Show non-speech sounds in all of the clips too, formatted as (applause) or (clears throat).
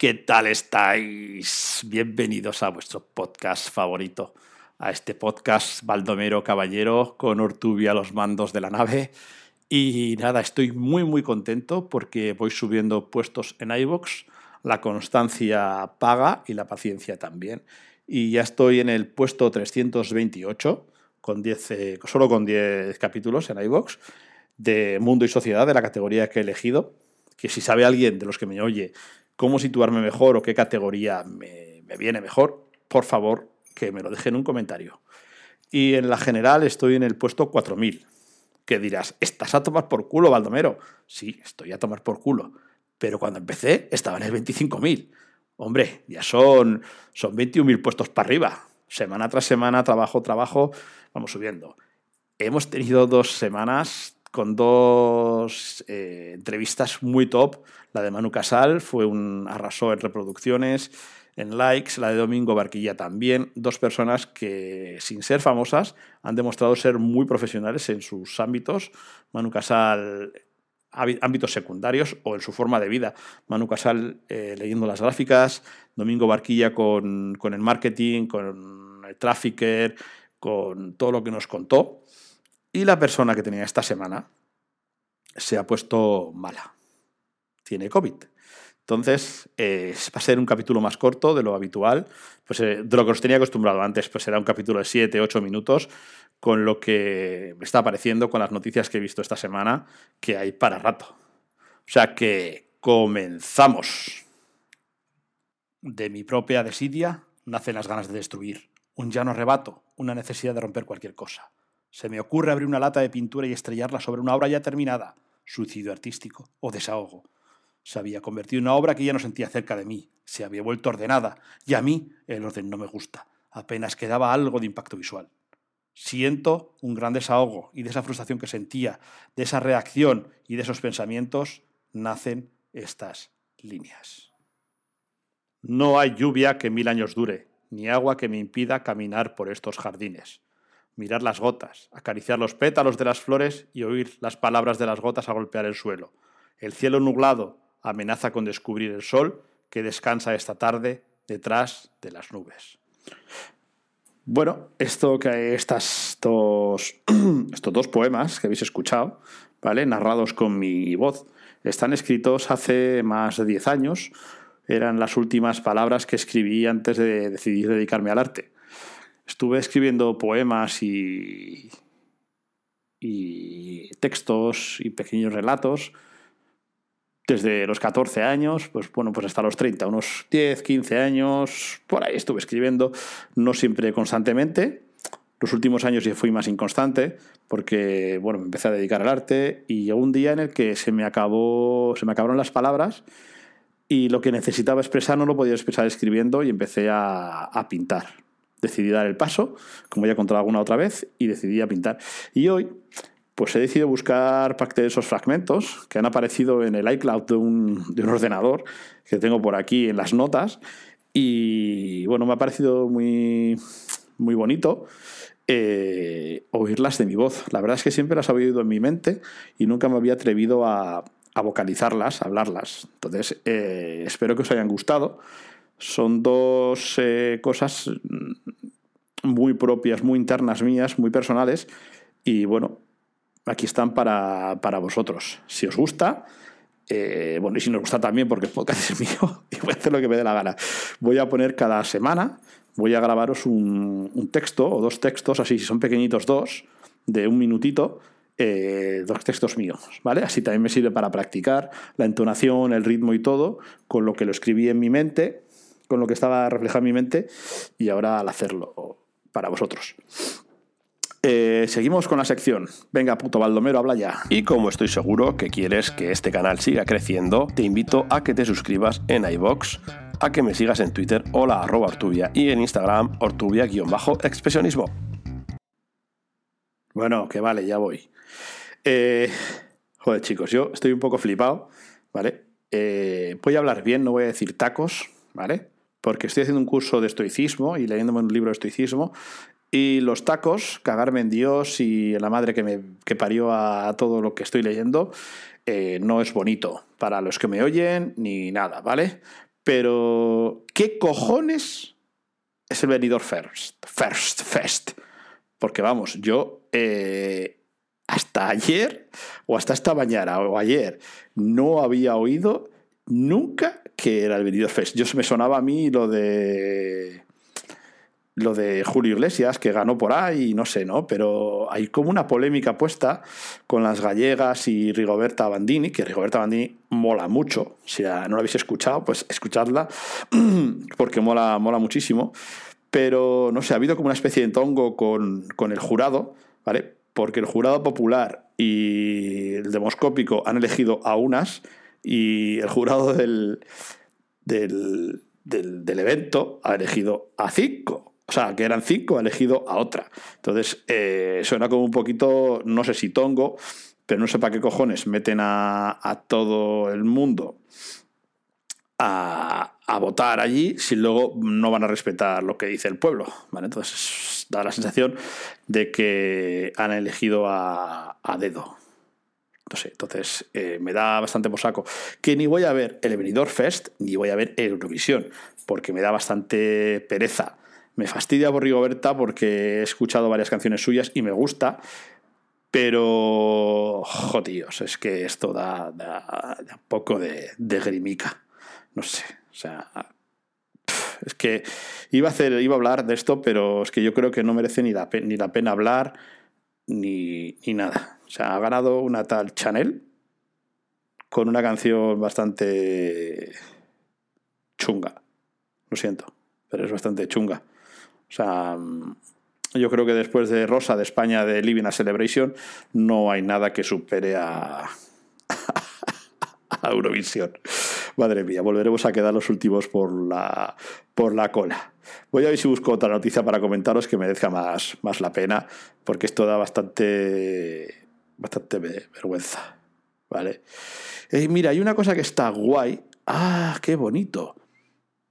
¿Qué tal estáis? Bienvenidos a vuestro podcast favorito, a este podcast Baldomero Caballero con Ortubia a los mandos de la nave. Y nada, estoy muy muy contento porque voy subiendo puestos en iVoox, la constancia paga y la paciencia también. Y ya estoy en el puesto 328, con 10, eh, solo con 10 capítulos en iVoox, de Mundo y Sociedad, de la categoría que he elegido que si sabe alguien de los que me oye cómo situarme mejor o qué categoría me, viene mejor, por favor, que me lo deje en un comentario. Y en la general estoy en el puesto 4000. Que dirás, ¿estás a tomar por culo, Baldomero? Sí, estoy a tomar por culo. Pero cuando empecé estaba en el 25.000. Hombre, ya son, son 21.000 puestos para arriba. Semana tras semana, trabajo, trabajo, vamos subiendo. Hemos tenido dos semanas con dos eh, entrevistas muy top. La de Manu Casal fue un arrasó en reproducciones, en likes, la de Domingo Barquilla también. Dos personas que, sin ser famosas, han demostrado ser muy profesionales en sus ámbitos. Manu Casal ámbitos secundarios o en su forma de vida. Manu Casal eh, leyendo las gráficas, Domingo Barquilla con, con el marketing, con el trafficker, con todo lo que nos contó. Y la persona que tenía esta semana se ha puesto mala. Tiene COVID. Entonces, eh, va a ser un capítulo más corto de lo habitual, pues eh, de lo que os tenía acostumbrado antes, pues era un capítulo de 7, 8 minutos, con lo que me está apareciendo, con las noticias que he visto esta semana, que hay para rato. O sea que comenzamos. De mi propia desidia nacen las ganas de destruir, un llano arrebato, una necesidad de romper cualquier cosa. Se me ocurre abrir una lata de pintura y estrellarla sobre una obra ya terminada. Suicidio artístico o desahogo. Se había convertido en una obra que ya no sentía cerca de mí. Se había vuelto ordenada. Y a mí el orden no me gusta. Apenas quedaba algo de impacto visual. Siento un gran desahogo y de esa frustración que sentía, de esa reacción y de esos pensamientos, nacen estas líneas. No hay lluvia que mil años dure, ni agua que me impida caminar por estos jardines mirar las gotas, acariciar los pétalos de las flores y oír las palabras de las gotas a golpear el suelo. El cielo nublado amenaza con descubrir el sol que descansa esta tarde detrás de las nubes. Bueno, esto que estas (clears throat) estos dos poemas que habéis escuchado, ¿vale? narrados con mi voz, están escritos hace más de 10 años. Eran las últimas palabras que escribí antes de decidir dedicarme al arte estuve escribiendo poemas y, y textos y pequeños relatos desde los 14 años, pues bueno, pues hasta los 30, unos 10, 15 años, por ahí estuve escribiendo, no siempre constantemente. Los últimos años ya fui más inconstante porque, bueno, me empecé a dedicar al arte y llegó un día en el que se me acabó, se me acabaron las palabras y lo que necesitaba expresar no lo podía expresar escribiendo y empecé a, a pintar decidí dar el paso, como ya he contado alguna otra vez, y decidí a pintar. Y hoy, pues he decidido buscar parte de esos fragmentos que han aparecido en el iCloud de un, ordenador que tengo por aquí en las notas. Y bueno, me ha parecido muy, muy bonito eh, oírlas de mi voz. La verdad es que siempre las había oído en mi mente y nunca me había atrevido a, vocalizarlas, a hablarlas. Entonces, eh, espero que os hayan gustado. Son dos eh, cosas muy propias, muy internas mías, muy personales. Y bueno, aquí están para, vosotros. Si os gusta, eh, bueno, y si nos gusta también, porque el podcast es mío (laughs) y voy a hacer lo que me dé la gana. Voy a poner cada semana, voy a grabaros un, texto o dos textos, así si son pequeñitos dos, de un minutito, eh, dos textos míos, ¿vale? Así también me sirve para practicar la entonación, el ritmo y todo, con lo que lo escribí en mi mente con lo que estaba reflejado en mi mente y ahora al hacerlo para vosotros. Eh, seguimos con la sección. Venga, puto Baldomero, habla ya. Y como estoy seguro que quieres que este canal siga creciendo, te invito a que te suscribas en iBox, a que me sigas en Twitter, hola arroba Ortubia, y en Instagram, Ortubia-expresionismo. Bueno, que vale, ya voy. Eh, joder, chicos, yo estoy un poco flipado, ¿vale? Eh, voy a hablar bien, no voy a decir tacos, ¿vale? Porque estoy haciendo un curso de estoicismo y leyéndome un libro de estoicismo. Y los tacos, cagarme en Dios y en la madre que me parió a todo lo que estoy leyendo, eh, no es bonito para los que me oyen ni nada, ¿vale? Pero, ¿qué cojones es el venidor First? First Fest. Porque vamos, yo eh, hasta ayer o hasta esta mañana o ayer no había oído nunca que era el venidor Fest. Yo me sonaba a mí lo de lo de Julio Iglesias, que ganó por ahí, no sé, ¿no? Pero hay como una polémica puesta con las gallegas y Rigoberta Bandini, que Rigoberta Bandini mola mucho. Si no la habéis escuchado, pues escuchadla, (clears throat) porque mola, mola muchísimo. Pero, no sé, ha habido como una especie de tongo con, con el jurado, ¿vale? Porque el jurado popular y el demoscópico han elegido a unas y el jurado del, del, del, evento ha elegido a cinco. O sea, que eran cinco, ha elegido a otra. Entonces, eh, suena como un poquito, no sé si tongo, pero no sé para qué cojones meten a, todo el mundo a, votar allí si luego no van a respetar lo que dice el pueblo. ¿vale? Entonces, da la sensación de que han elegido a, dedo. No sé, entonces eh, me da bastante posaco. Que ni voy a ver el Venidor Fest ni voy a ver Eurovisión, porque me da bastante pereza me fastidia por Rigoberta porque he escuchado varias canciones suyas y me gusta, pero, jodíos, es que esto da, un poco de, grimica. No sé, o sea, es que iba a, hacer, iba a hablar de esto, pero es que yo creo que no merece ni la, ni la pena hablar ni, ni nada. O sea, ha ganado una tal Chanel con una canción bastante chunga. Lo siento, pero es bastante chunga. O sea, yo creo que después de Rosa de España de Living a Celebration no hay nada que supere a, (laughs) a Eurovisión. Madre mía, volveremos a quedar los últimos por la, por la cola. Voy a ver si busco otra noticia para comentaros que merezca más, más la pena, porque esto da bastante, bastante vergüenza. ¿Vale? Eh, mira, hay una cosa que está guay. ¡Ah, qué bonito!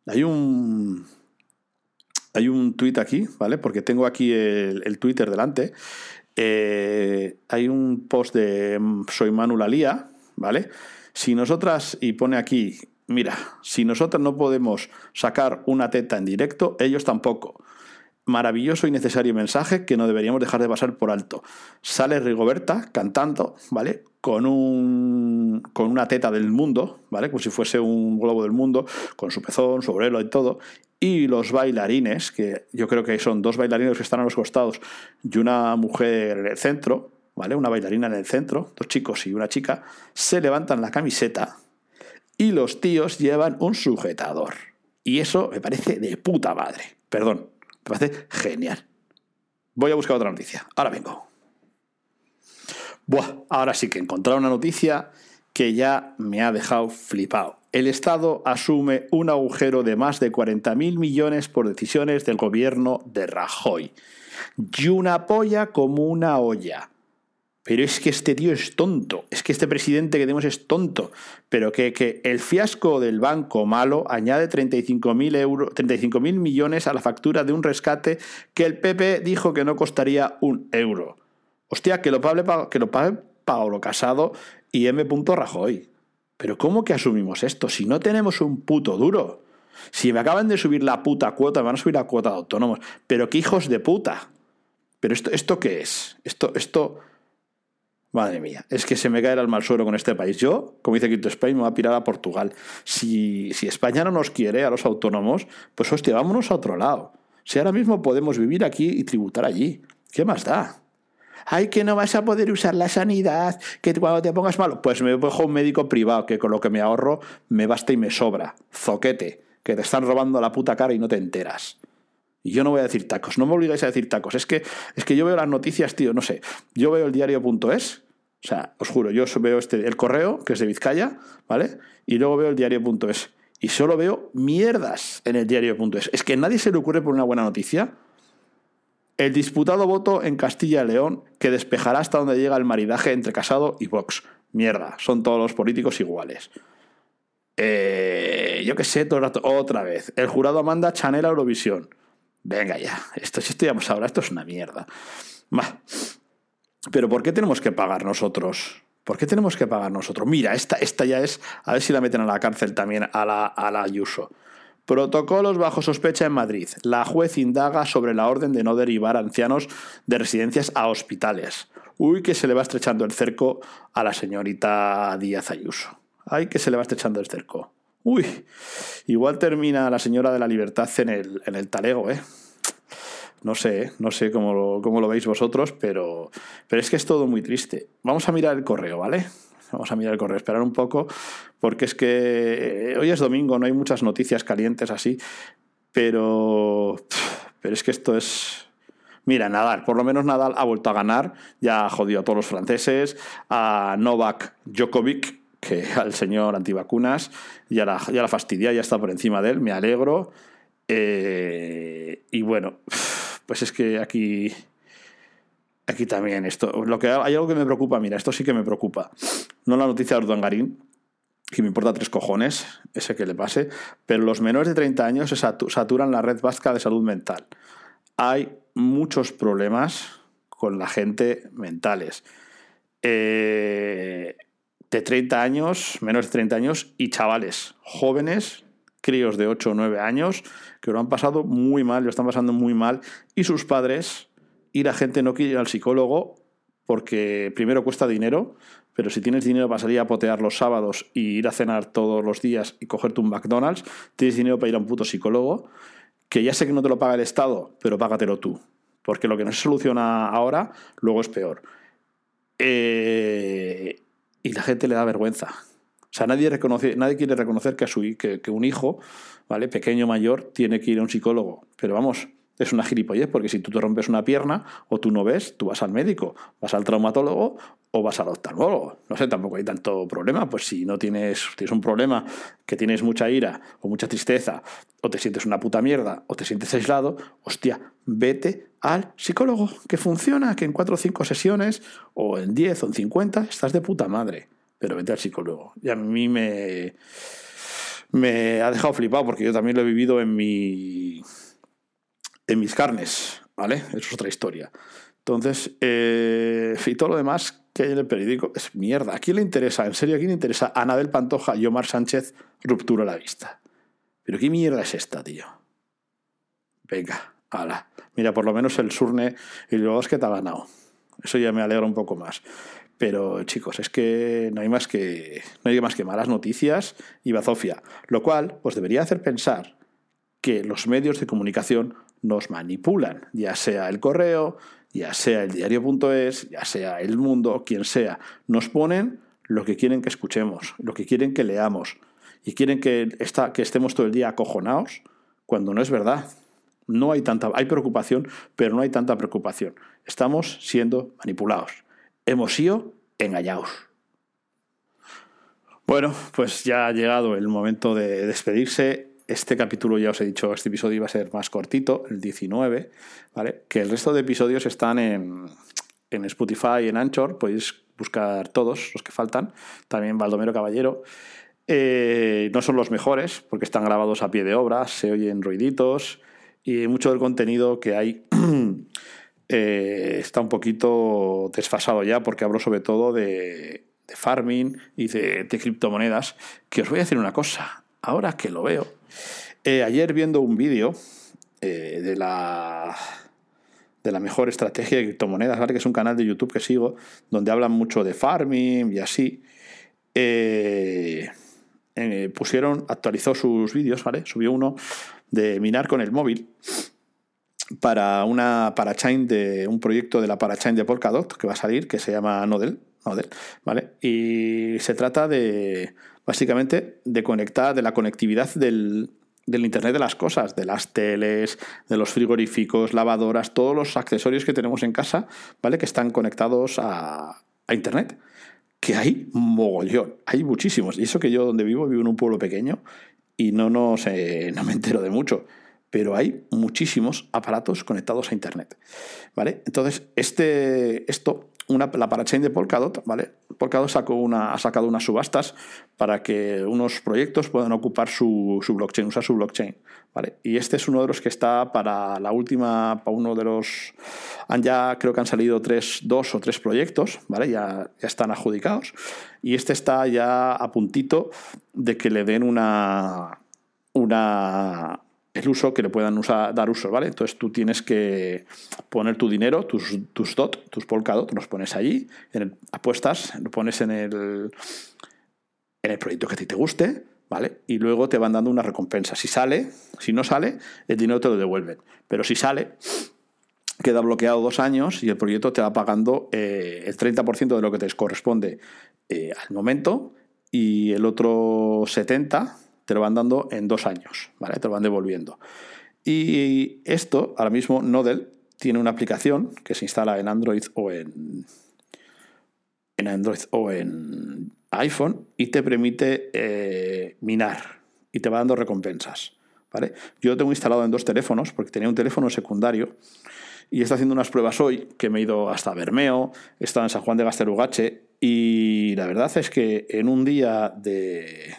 Hay un hay un tuit aquí, ¿vale? Porque tengo aquí el, Twitter delante. Eh, hay un post de mm, Soy Manu Lalía, ¿vale? Si nosotras, y pone aquí, mira, si nosotras no podemos sacar una teta en directo, ellos tampoco. Maravilloso y necesario mensaje que no deberíamos dejar de pasar por alto. Sale Rigoberta cantando, ¿vale? Con, un, con una teta del mundo, ¿vale? Como si fuese un globo del mundo, con su pezón, su obrelo y todo y los bailarines, que yo creo que son dos bailarines que están a los costados y una mujer en el centro, ¿vale? Una bailarina en el centro, dos chicos y una chica, se levantan la camiseta y los tíos llevan un sujetador. Y eso me parece de puta madre. Perdón, me parece genial. Voy a buscar otra noticia. Ahora vengo. Buah, ahora sí que he encontrado una noticia que ya me ha dejado flipado el Estado asume un agujero de más de 40.000 millones por decisiones del gobierno de Rajoy. Y una polla como una olla. Pero es que este tío es tonto, es que este presidente que tenemos es tonto, pero que, que el fiasco del banco malo añade 35.000 35 millones a la factura de un rescate que el PP dijo que no costaría un euro. Hostia, que lo pague, que lo pague Paolo Casado y M. Rajoy. Pero ¿cómo que asumimos esto? Si no tenemos un puto duro. Si me acaban de subir la puta cuota, me van a subir la cuota de autónomos. Pero qué hijos de puta. Pero esto, ¿esto qué es? Esto, esto. Madre mía, es que se me cae el alma al suelo con este país. Yo, como dice Quinto Spain, me voy a pirar a Portugal. Si, si España no nos quiere a los autónomos, pues hostia, vámonos a otro lado. Si ahora mismo podemos vivir aquí y tributar allí, ¿qué más da? ay, que no vas a poder usar la sanidad, que cuando te pongas malo, pues me cojo un médico privado, que con lo que me ahorro me basta y me sobra. Zoquete, que te están robando la puta cara y no te enteras. Y yo no voy a decir tacos, no me obligáis a decir tacos. Es que, es que yo veo las noticias, tío, no sé. Yo veo el diario.es, o sea, os juro, yo veo este, el correo, que es de Vizcaya, ¿vale? Y luego veo el diario.es. Y solo veo mierdas en el diario.es. Es que nadie se le ocurre por una buena noticia el disputado voto en Castilla y León que despejará hasta donde llega el maridaje entre Casado y Vox. Mierda, son todos los políticos iguales. Eh, yo qué sé, otra vez. El jurado manda Chanel Eurovisión. Venga ya, esto si estudiamos ahora, esto es una mierda. Pero ¿por qué tenemos que pagar nosotros ¿Por qué tenemos que pagar nosotros? Mira, esta, esta ya es, a ver si la meten a la cárcel también a la, a la Ayuso. Protocolos bajo sospecha en Madrid. La juez indaga sobre la orden de no derivar ancianos de residencias a hospitales. Uy, que se le va estrechando el cerco a la señorita Díaz Ayuso. Ay, que se le va estrechando el cerco. Uy, igual termina la señora de la libertad en el, en el talego, ¿eh? No sé, no sé cómo lo, cómo lo veis vosotros, pero, pero es que es todo muy triste. Vamos a mirar el correo, ¿vale? Vamos a mirar el correo, esperar un poco, porque es que eh, hoy es domingo, no hay muchas noticias calientes así, pero, pero es que esto es... Mira, Nadal, por lo menos Nadal ha vuelto a ganar, ya ha jodido a todos los franceses, a Novak Djokovic, que (laughs) al señor antivacunas, ya la, ya la fastidia, ya está por encima de él, me alegro. Eh, y bueno, (sighs) pues es que aquí, aquí también esto, lo que hay algo que me preocupa, mira, esto sí que me preocupa. No la noticia de Garín, que me importa tres cojones ese que le pase, pero los menores de 30 años se saturan la red vasca de salud mental. Hay muchos problemas con la gente mentales. Eh, de 30 años, menos de 30 años, y chavales jóvenes críos de 8 o 9 años que lo han pasado muy mal, lo están pasando muy mal, y sus padres y la gente no quiere ir al psicólogo porque primero cuesta dinero, pero si tienes dinero para salir a potear los sábados y ir a cenar todos los días y cogerte un McDonald's, tienes dinero para ir a un puto psicólogo, que ya sé que no te lo paga el Estado, pero págatelo tú, porque lo que no se soluciona ahora, luego es peor. Eh, y la gente le da vergüenza. O sea, nadie, reconoce, nadie quiere reconocer que, a su, que, que un hijo, ¿vale? pequeño mayor, tiene que ir a un psicólogo. Pero vamos, es una gilipollez, porque si tú te rompes una pierna o tú no ves, tú vas al médico, vas al traumatólogo o vas al oftalmólogo. No sé, tampoco hay tanto problema. Pues si no tienes, tienes un problema, que tienes mucha ira o mucha tristeza, o te sientes una puta mierda, o te sientes aislado, hostia, vete al psicólogo, que funciona, que en cuatro o cinco sesiones, o en diez o en cincuenta, estás de puta madre pero vete al psicólogo. Y a mí me, me ha dejado flipado porque yo también lo he vivido en, mi, en mis carnes, ¿vale? Eso es otra historia. Entonces, eh, y todo lo demás que hay en el periódico es mierda. ¿A quién le interesa? ¿En serio a quién le interesa? Anabel Pantoja y Omar Sánchez, ruptura a la vista. ¿Pero qué mierda es esta, tío? Venga, ala. Mira, por lo menos el Surne y luego es que te ha ganado. Eso ya me alegra un poco más. Pero chicos, es que no hay más que, no hay más que malas noticias y bazofia, lo cual pues debería hacer pensar que los medios de comunicación nos manipulan, ya sea el correo, ya sea el diario.es, ya sea el mundo, quien sea, nos ponen lo que quieren que escuchemos, lo que quieren que leamos y quieren que, que estemos todo el día acojonados cuando no es verdad. No hay tanta, hay preocupación, pero no hay tanta preocupación. Estamos siendo manipulados hemos sido engañados. Bueno, pues ya ha llegado el momento de despedirse. Este capítulo, ya os he dicho, este episodio iba a ser más cortito, el 19, ¿vale? Que el resto de episodios están en, en Spotify, en Anchor, podéis buscar todos los que faltan. También Baldomero Caballero. Eh, no son los mejores, porque están grabados a pie de obra, se oyen ruiditos y mucho del contenido que hay (clears throat) Eh, está un poquito desfasado ya porque hablo sobre todo de, farming y de, criptomonedas. Que os voy a decir una cosa, ahora que lo veo. Eh, ayer viendo un vídeo eh, de la de la mejor estrategia de criptomonedas, que es un canal de YouTube que sigo, donde hablan mucho de farming y así. pusieron, actualizó sus vídeos, ¿vale? Subió uno de minar con el móvil para una parachain de un proyecto de la parachain de Polkadot que va a salir, que se llama Nodel, Nodel ¿vale? Y se trata de, básicamente, de conectar, de la conectividad del, Internet de las cosas, de las teles, de los frigoríficos, lavadoras, todos los accesorios que tenemos en casa, ¿vale? Que están conectados a, a Internet. Que hay mogollón, hay muchísimos. Y eso que yo donde vivo, vivo en un pueblo pequeño y no, no, sé, no me entero de mucho pero hay muchísimos aparatos conectados a Internet. ¿Vale? Entonces, este, esto una, la parachain de Polkadot, ¿vale? Polkadot sacó una, ha sacado unas subastas para que unos proyectos puedan ocupar su, su, blockchain, usar su blockchain, ¿vale? Y este es uno de los que está para la última, para uno de los, han ya, creo que han salido tres, dos o tres proyectos, ¿vale? Ya, ya están adjudicados. Y este está ya a puntito de que le den una, una, el uso que le puedan usar, dar uso, ¿vale? Entonces tú tienes que poner tu dinero, tus, tus DOT, tus Polkadot, los pones allí, en apuestas, lo pones en el, en el proyecto que a ti te guste, ¿vale? Y luego te van dando una recompensa. Si sale, si no sale, el dinero te lo devuelven. Pero si sale, queda bloqueado dos años y el proyecto te va pagando eh, el 30% de lo que te corresponde eh, al momento y el otro 70% te lo van dando en dos años, ¿vale? Te lo van devolviendo. Y esto, ahora mismo, Nodel tiene una aplicación que se instala en Android o en, en Android o en iPhone y te permite eh, minar y te va dando recompensas. ¿vale? Yo lo tengo instalado en dos teléfonos porque tenía un teléfono secundario y está haciendo unas pruebas hoy que me he ido hasta Bermeo, he estado en San Juan de Gastelugache y la verdad es que en un día de,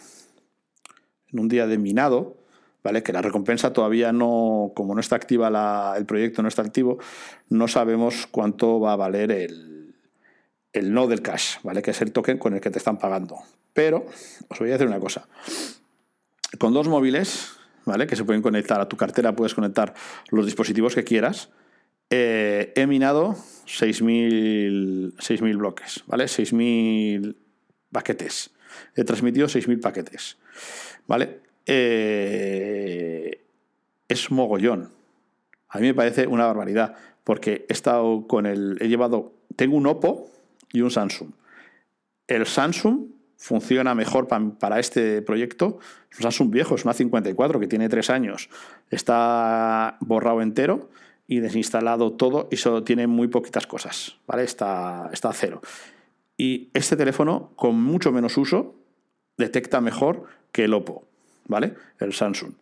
en un día de minado, ¿vale? Que la recompensa todavía no, como no está activa el proyecto, no está activo, no sabemos cuánto va a valer el, el no del cash, ¿vale? Que es el token con el que te están pagando. Pero os voy a decir una cosa. Con dos móviles, ¿vale? Que se pueden conectar a tu cartera, puedes conectar los dispositivos que quieras. Eh, he minado 6.000 bloques, ¿vale? 6.000 paquetes. He transmitido 6.000 paquetes. ¿Vale? Eh, es mogollón. A mí me parece una barbaridad, porque he estado con el. He llevado. Tengo un Oppo y un Samsung. El Samsung funciona mejor para este proyecto. Es un Samsung viejo, es una 54 que tiene tres años. Está borrado entero y desinstalado todo y solo tiene muy poquitas cosas. ¿Vale? Está, está a cero. Y este teléfono, con mucho menos uso, detecta mejor que el Oppo, ¿vale? El Samsung.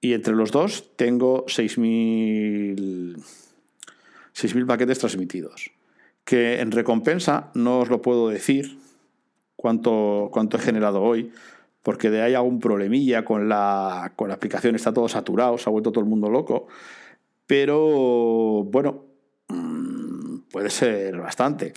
Y entre los dos tengo 6.000 paquetes transmitidos. Que en recompensa no os lo puedo decir cuánto, cuánto he generado hoy, porque de ahí algún problemilla con la, con la aplicación, está todo saturado, se ha vuelto todo el mundo loco. Pero bueno, mm, puede ser bastante.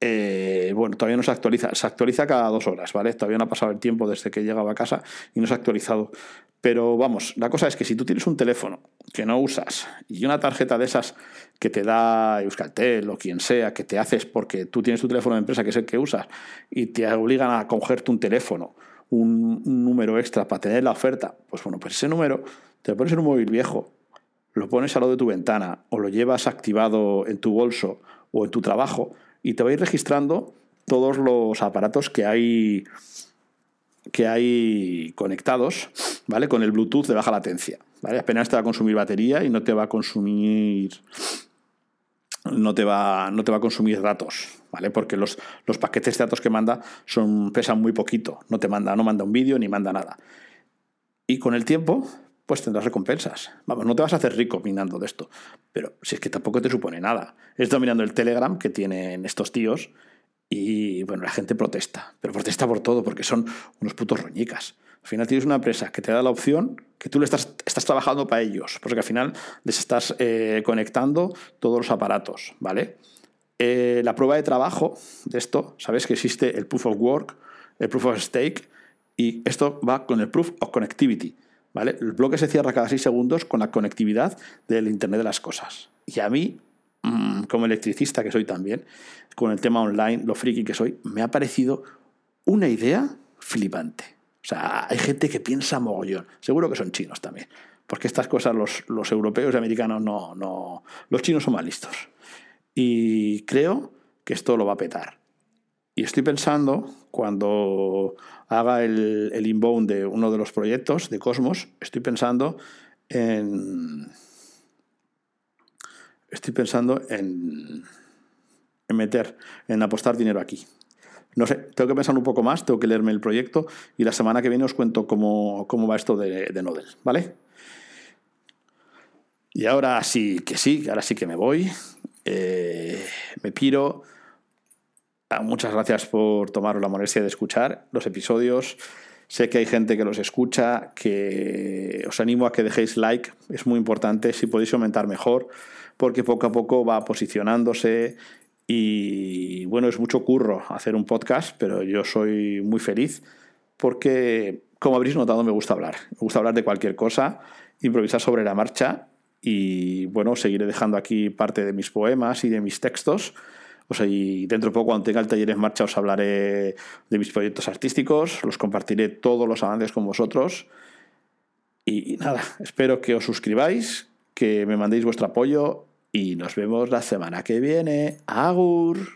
Eh, bueno, todavía no se actualiza, se actualiza cada dos horas, ¿vale? Todavía no ha pasado el tiempo desde que llegaba a casa y no se ha actualizado. Pero vamos, la cosa es que si tú tienes un teléfono que no usas y una tarjeta de esas que te da Euskaltel o quien sea, que te haces porque tú tienes tu teléfono de empresa que es el que usas y te obligan a cogerte un teléfono, un, número extra para tener la oferta, pues bueno, pues ese número te lo pones en un móvil viejo, lo pones al lado de tu ventana o lo llevas activado en tu bolso o en tu trabajo y te va a ir registrando todos los aparatos que hay que hay conectados, ¿vale? Con el Bluetooth de baja latencia, ¿vale? Apenas te va a consumir batería y no te va a consumir no te va, no te va a consumir datos, ¿vale? Porque los, los paquetes de datos que manda son, pesan muy poquito, no te manda, no manda un vídeo ni manda nada. Y con el tiempo, pues tendrás recompensas. Vamos, no te vas a hacer rico minando de esto, pero si es que tampoco te supone nada. Estoy mirando el Telegram que tienen estos tíos y bueno, la gente protesta, pero protesta por todo porque son unos putos roñicas. Al final tienes una empresa que te da la opción que tú le estás, estás trabajando para ellos, porque al final les estás eh, conectando todos los aparatos, ¿vale? Eh, la prueba de trabajo de esto, sabes que existe el proof of work, el proof of stake, y esto va con el proof of connectivity. El bloque se cierra cada 6 segundos con la conectividad del Internet de las cosas. Y a mí, como electricista que soy también, con el tema online, lo friki que soy, me ha parecido una idea flipante. O sea, hay gente que piensa mogollón. Seguro que son chinos también. Porque estas cosas los, los europeos y americanos no, no. Los chinos son más listos. Y creo que esto lo va a petar. Y estoy pensando, cuando haga el, el, inbound de uno de los proyectos de Cosmos, estoy pensando en. Estoy pensando en, en meter, en apostar dinero aquí. No sé, tengo que pensar un poco más, tengo que leerme el proyecto y la semana que viene os cuento cómo, cómo va esto de, de Nodel, ¿vale? Y ahora sí que sí, ahora sí que me voy eh, me piro. Ah, muchas gracias por tomaros la molestia de escuchar los episodios. Sé que hay gente que los escucha, que os animo a que dejéis like, es muy importante, si podéis aumentar mejor, porque poco a poco va posicionándose y bueno, es mucho curro hacer un podcast, pero yo soy muy feliz porque, como habréis notado, me gusta hablar. Me gusta hablar de cualquier cosa, improvisar sobre la marcha y bueno, seguiré dejando aquí parte de mis poemas y de mis textos o sea, y dentro de poco, cuando tenga el taller en marcha, os hablaré de mis proyectos artísticos, los compartiré todos los avances con vosotros. Y nada, espero que os suscribáis, que me mandéis vuestro apoyo y nos vemos la semana que viene. Agur.